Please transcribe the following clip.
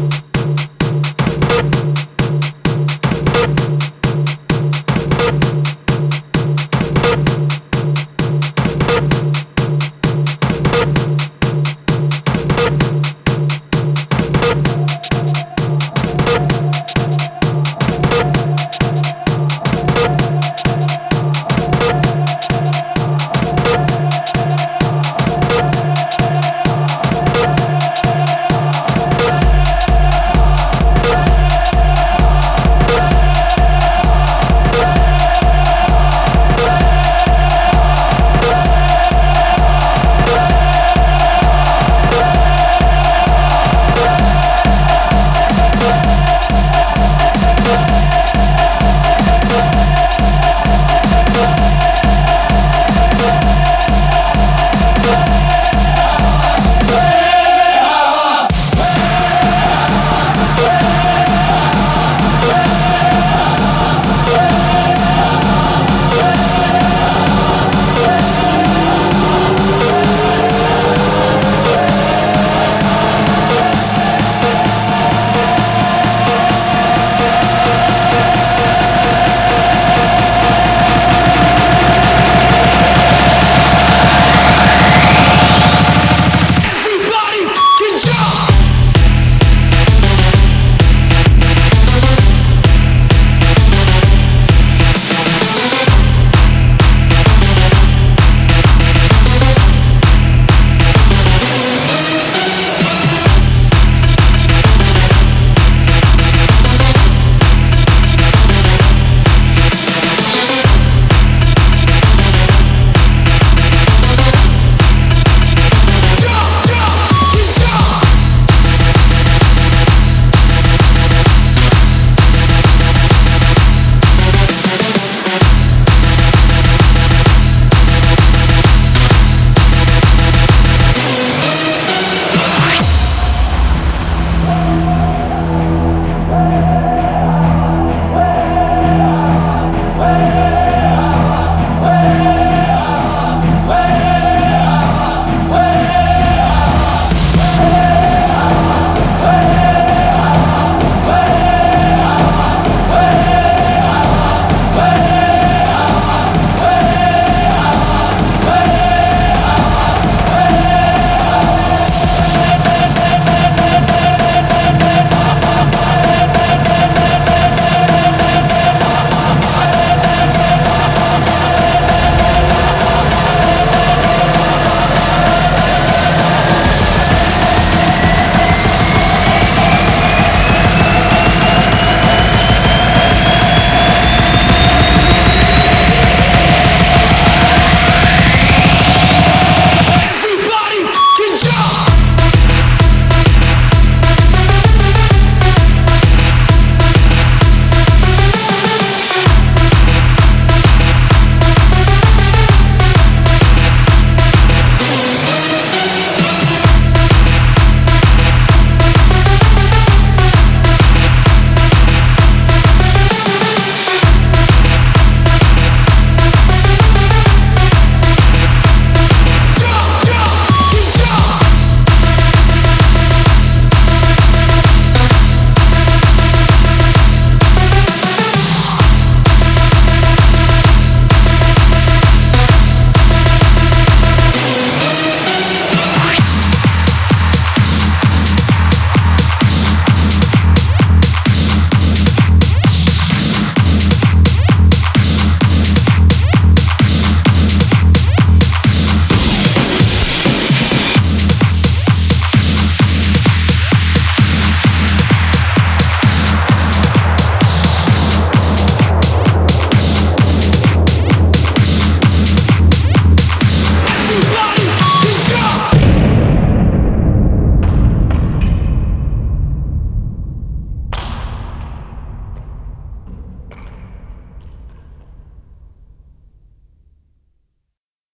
you